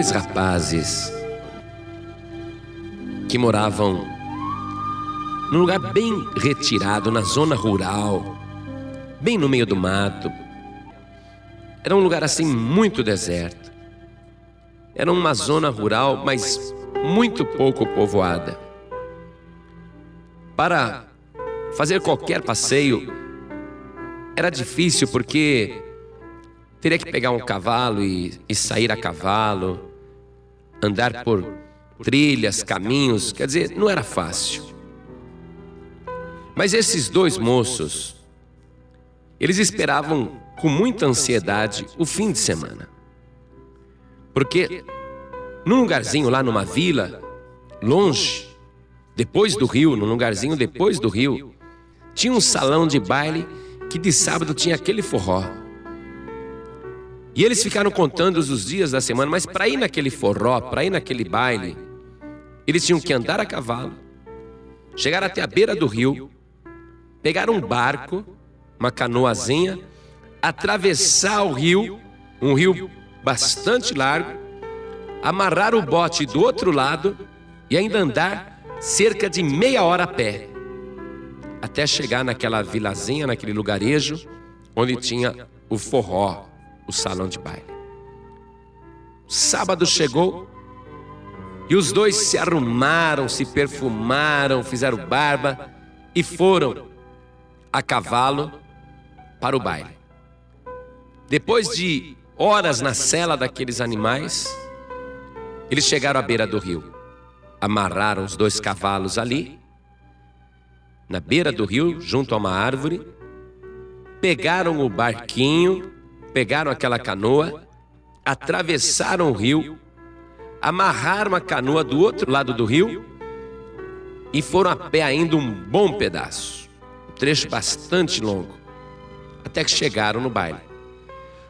dois rapazes que moravam num lugar bem retirado, na zona rural, bem no meio do mato. Era um lugar assim muito deserto. Era uma zona rural, mas muito pouco povoada. Para fazer qualquer passeio era difícil porque teria que pegar um cavalo e, e sair a cavalo, andar por trilhas, caminhos, quer dizer, não era fácil. Mas esses dois moços, eles esperavam com muita ansiedade o fim de semana. Porque num lugarzinho lá numa vila, longe, depois do rio, num lugarzinho depois do rio, tinha um salão de baile que de sábado tinha aquele forró. E eles ficaram contando os dias da semana, mas para ir naquele forró, para ir naquele baile, eles tinham que andar a cavalo, chegar até a beira do rio, pegar um barco, uma canoazinha, atravessar o rio, um rio bastante largo, amarrar o bote do outro lado e ainda andar cerca de meia hora a pé, até chegar naquela vilazinha, naquele lugarejo, onde tinha o forró, o salão de baile. Sábado chegou e os dois se arrumaram, se perfumaram, fizeram barba e foram a cavalo para o baile. Depois de horas na cela daqueles animais, eles chegaram à beira do rio, amarraram os dois cavalos ali, na beira do rio, junto a uma árvore, pegaram o barquinho, pegaram aquela canoa, atravessaram o rio, amarraram a canoa do outro lado do rio e foram a pé ainda um bom pedaço, um trecho bastante longo, até que chegaram no baile.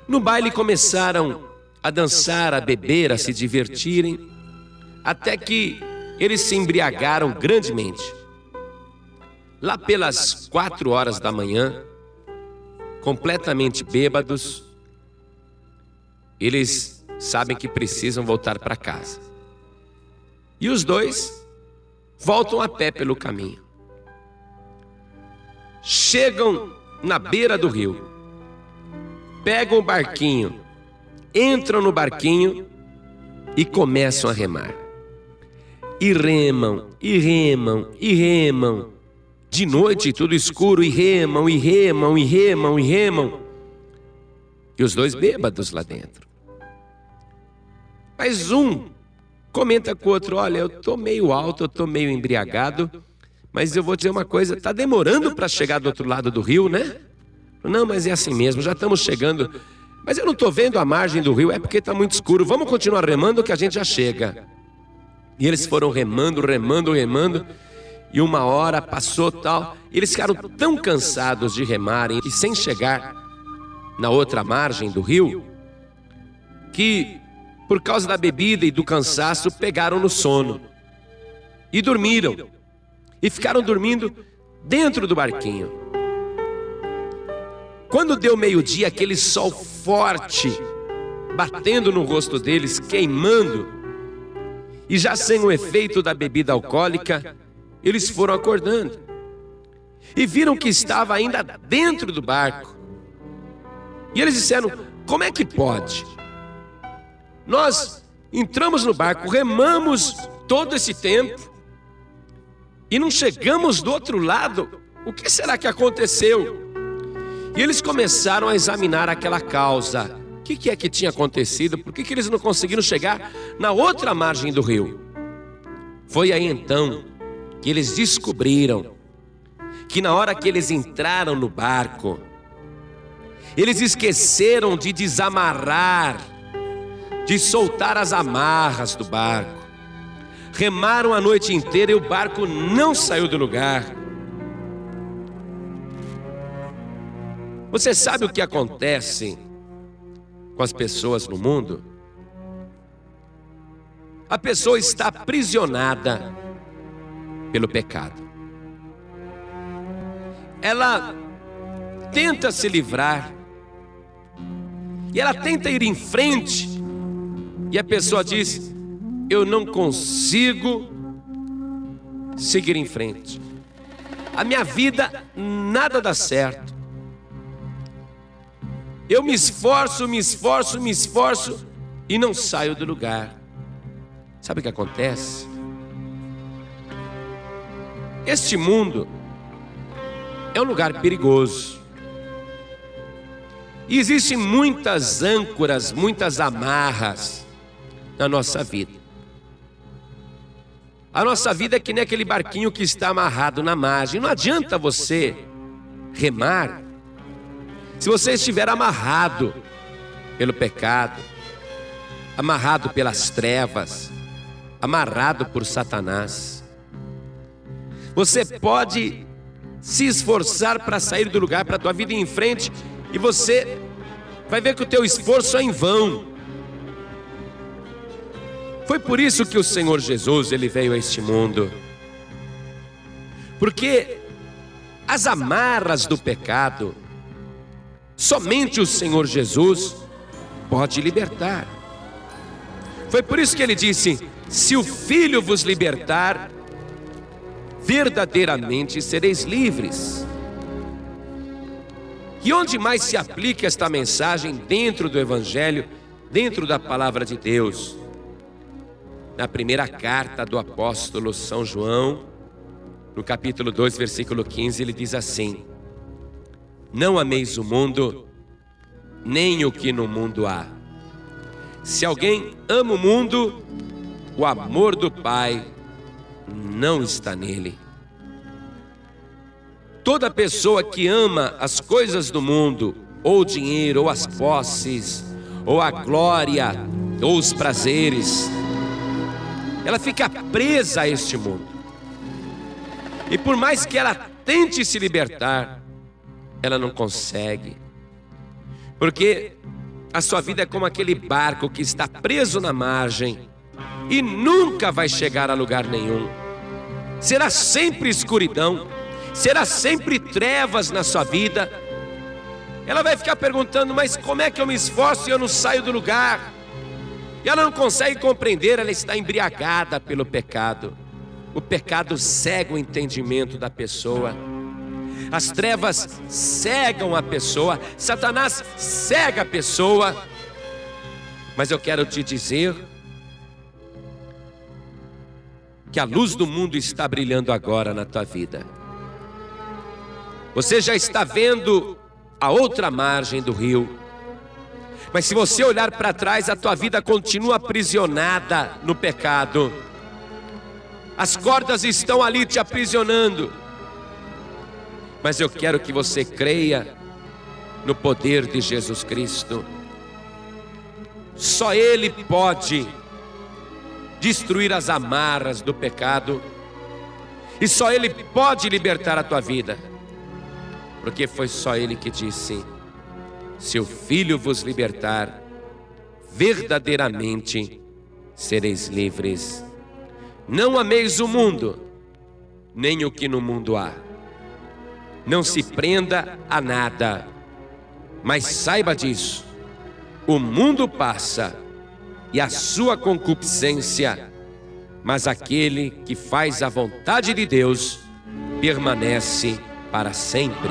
No baile começaram a dançar, a beber, a se divertirem, até que eles se embriagaram grandemente. Lá pelas quatro horas da manhã, completamente bêbados, eles sabem que precisam voltar para casa. E os dois voltam a pé pelo caminho. Chegam na beira do rio pegam o barquinho, entram no barquinho e começam a remar. E remam, e remam, e remam. De noite, tudo escuro, e remam, e remam, e remam, e remam. E os dois bêbados lá dentro. Mas um comenta com o outro: Olha, eu estou meio alto, eu estou meio embriagado, mas eu vou dizer uma coisa: está demorando para chegar do outro lado do rio, né? Não, mas é assim mesmo, já estamos chegando. Mas eu não estou vendo a margem do rio, é porque está muito escuro. Vamos continuar remando que a gente já chega. E eles foram remando, remando, remando. E uma hora passou tal. E eles ficaram tão cansados de remarem e sem chegar na outra margem do rio, que por causa da bebida e do cansaço pegaram no sono e dormiram. E ficaram dormindo dentro do barquinho. Quando deu meio-dia, aquele sol forte batendo no rosto deles, queimando, e já sem o efeito da bebida alcoólica, eles foram acordando e viram que estava ainda dentro do barco. E eles disseram: Como é que pode? Nós entramos no barco, remamos todo esse tempo e não chegamos do outro lado. O que será que aconteceu? E eles começaram a examinar aquela causa. O que, que é que tinha acontecido? Por que, que eles não conseguiram chegar na outra margem do rio? Foi aí então que eles descobriram que na hora que eles entraram no barco, eles esqueceram de desamarrar, de soltar as amarras do barco. Remaram a noite inteira e o barco não saiu do lugar. Você sabe o que acontece com as pessoas no mundo? A pessoa está aprisionada pelo pecado. Ela tenta se livrar e ela tenta ir em frente, e a pessoa diz: Eu não consigo seguir em frente. A minha vida nada dá certo. Eu me esforço, me esforço, me esforço e não saio do lugar. Sabe o que acontece? Este mundo é um lugar perigoso. E existem muitas âncoras, muitas amarras na nossa vida. A nossa vida é que nem aquele barquinho que está amarrado na margem. Não adianta você remar se você estiver amarrado pelo pecado, amarrado pelas trevas, amarrado por Satanás. Você pode se esforçar para sair do lugar, para a tua vida em frente, e você vai ver que o teu esforço é em vão. Foi por isso que o Senhor Jesus ele veio a este mundo. Porque as amarras do pecado somente o Senhor Jesus pode libertar. Foi por isso que ele disse: "Se o Filho vos libertar, verdadeiramente sereis livres". E onde mais se aplica esta mensagem dentro do evangelho, dentro da palavra de Deus? Na primeira carta do apóstolo São João, no capítulo 2, versículo 15, ele diz assim: Não ameis o mundo, nem o que no mundo há. Se alguém ama o mundo, o amor do Pai não está nele. Toda pessoa que ama as coisas do mundo, ou o dinheiro, ou as posses, ou a glória, ou os prazeres, ela fica presa a este mundo. E por mais que ela tente se libertar, ela não consegue. Porque a sua vida é como aquele barco que está preso na margem e nunca vai chegar a lugar nenhum. Será sempre escuridão, será sempre trevas na sua vida. Ela vai ficar perguntando: mas como é que eu me esforço e eu não saio do lugar? E ela não consegue compreender, ela está embriagada pelo pecado. O pecado cega o entendimento da pessoa. As trevas cegam a pessoa, Satanás cega a pessoa. Mas eu quero te dizer que a luz do mundo está brilhando agora na tua vida. Você já está vendo a outra margem do rio. Mas se você olhar para trás, a tua vida continua aprisionada no pecado. As cordas estão ali te aprisionando. Mas eu quero que você creia no poder de Jesus Cristo. Só Ele pode destruir as amarras do pecado. E só Ele pode libertar a tua vida. Porque foi só Ele que disse: se o Filho vos libertar, verdadeiramente sereis livres. Não ameis o mundo, nem o que no mundo há. Não se prenda a nada, mas saiba disso: o mundo passa e a sua concupiscência, mas aquele que faz a vontade de Deus permanece para sempre.